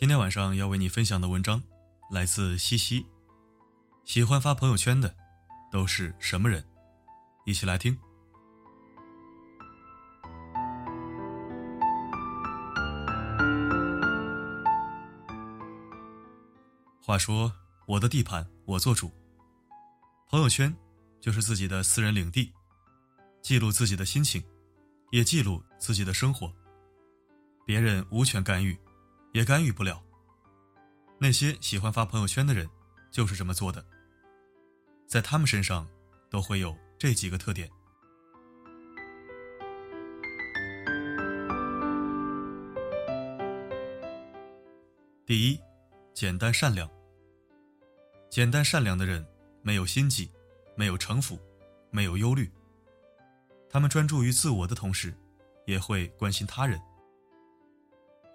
今天晚上要为你分享的文章来自西西。喜欢发朋友圈的都是什么人？一起来听。话说，我的地盘我做主。朋友圈就是自己的私人领地，记录自己的心情，也记录自己的生活。别人无权干预。也干预不了。那些喜欢发朋友圈的人，就是这么做的。在他们身上，都会有这几个特点：第一，简单善良。简单善良的人，没有心计，没有城府，没有忧虑。他们专注于自我的同时，也会关心他人，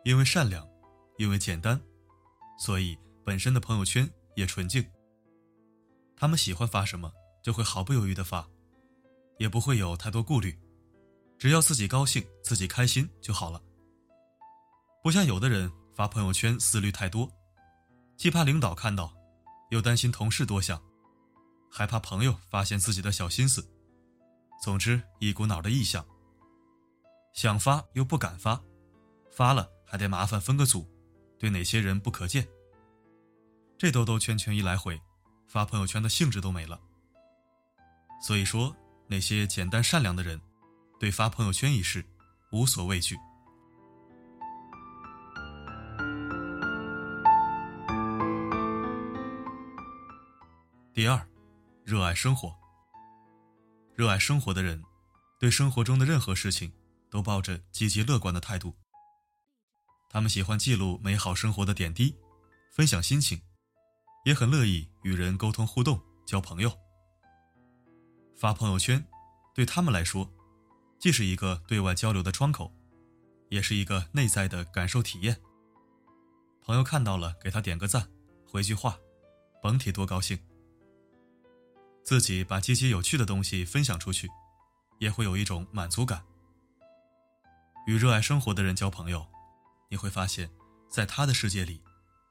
因为善良。因为简单，所以本身的朋友圈也纯净。他们喜欢发什么，就会毫不犹豫的发，也不会有太多顾虑，只要自己高兴、自己开心就好了。不像有的人发朋友圈思虑太多，既怕领导看到，又担心同事多想，还怕朋友发现自己的小心思。总之，一股脑的意向，想发又不敢发，发了还得麻烦分个组。对哪些人不可见？这兜兜圈圈一来回，发朋友圈的兴致都没了。所以说，那些简单善良的人，对发朋友圈一事无所畏惧。第二，热爱生活。热爱生活的人，对生活中的任何事情都抱着积极乐观的态度。他们喜欢记录美好生活的点滴，分享心情，也很乐意与人沟通互动、交朋友。发朋友圈，对他们来说，既是一个对外交流的窗口，也是一个内在的感受体验。朋友看到了，给他点个赞，回句话，甭提多高兴。自己把积极有趣的东西分享出去，也会有一种满足感。与热爱生活的人交朋友。你会发现，在他的世界里，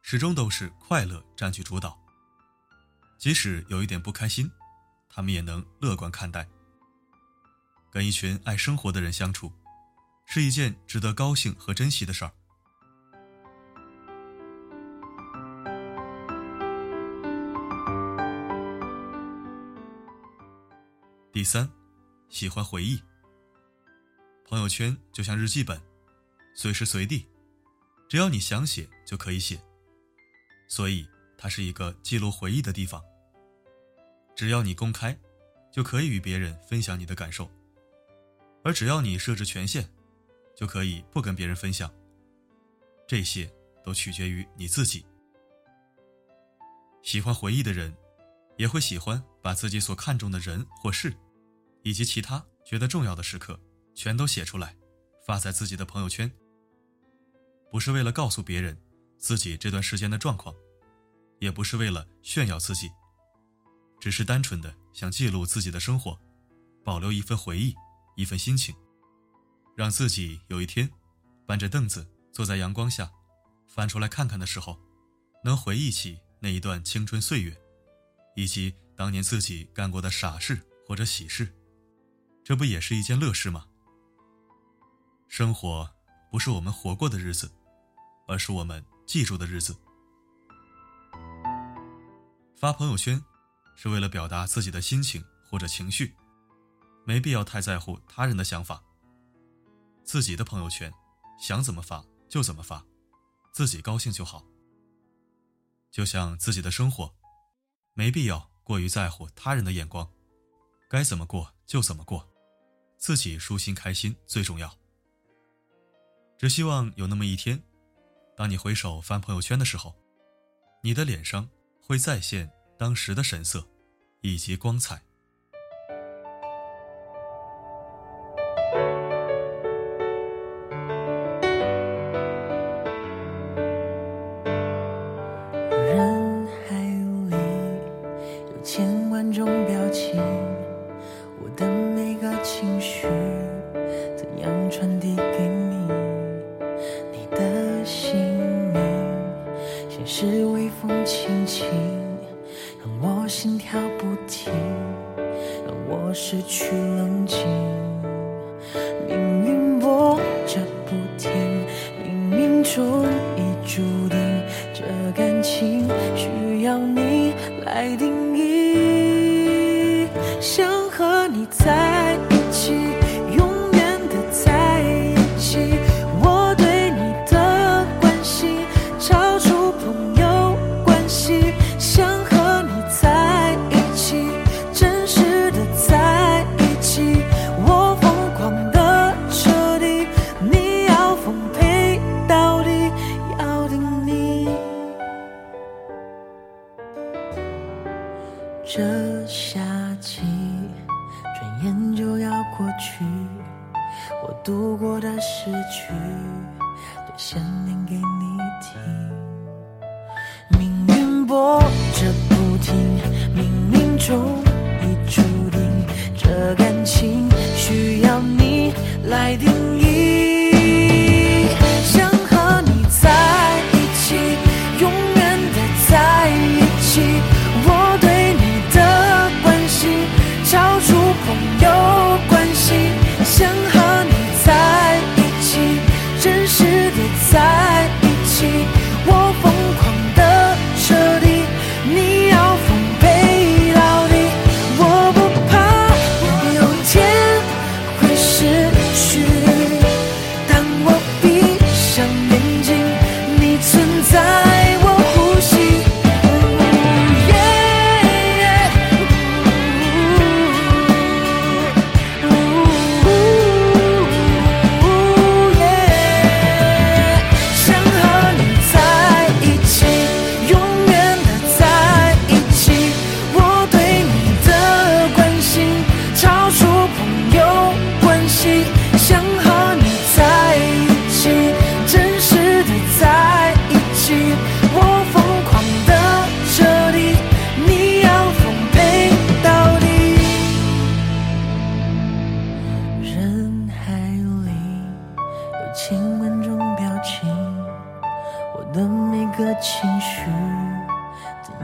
始终都是快乐占据主导。即使有一点不开心，他们也能乐观看待。跟一群爱生活的人相处，是一件值得高兴和珍惜的事儿。第三，喜欢回忆。朋友圈就像日记本，随时随地。只要你想写就可以写，所以它是一个记录回忆的地方。只要你公开，就可以与别人分享你的感受；而只要你设置权限，就可以不跟别人分享。这些都取决于你自己。喜欢回忆的人，也会喜欢把自己所看重的人或事，以及其他觉得重要的时刻，全都写出来，发在自己的朋友圈。不是为了告诉别人自己这段时间的状况，也不是为了炫耀自己，只是单纯的想记录自己的生活，保留一份回忆，一份心情，让自己有一天搬着凳子坐在阳光下，翻出来看看的时候，能回忆起那一段青春岁月，以及当年自己干过的傻事或者喜事，这不也是一件乐事吗？生活不是我们活过的日子。而是我们记住的日子。发朋友圈，是为了表达自己的心情或者情绪，没必要太在乎他人的想法。自己的朋友圈，想怎么发就怎么发，自己高兴就好。就像自己的生活，没必要过于在乎他人的眼光，该怎么过就怎么过，自己舒心开心最重要。只希望有那么一天。当你回首翻朋友圈的时候，你的脸上会再现当时的神色，以及光彩。人海里有千万种表情，我的不停，让我失去冷静，命运波折不停，冥冥中已注定，这感情需要你来定义。想和你在。这夏季转眼就要过去，我度过的诗句，都想念给你听。命运波折。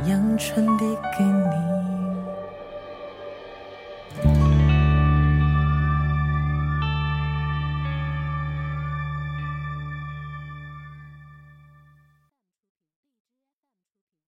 阳春递给你。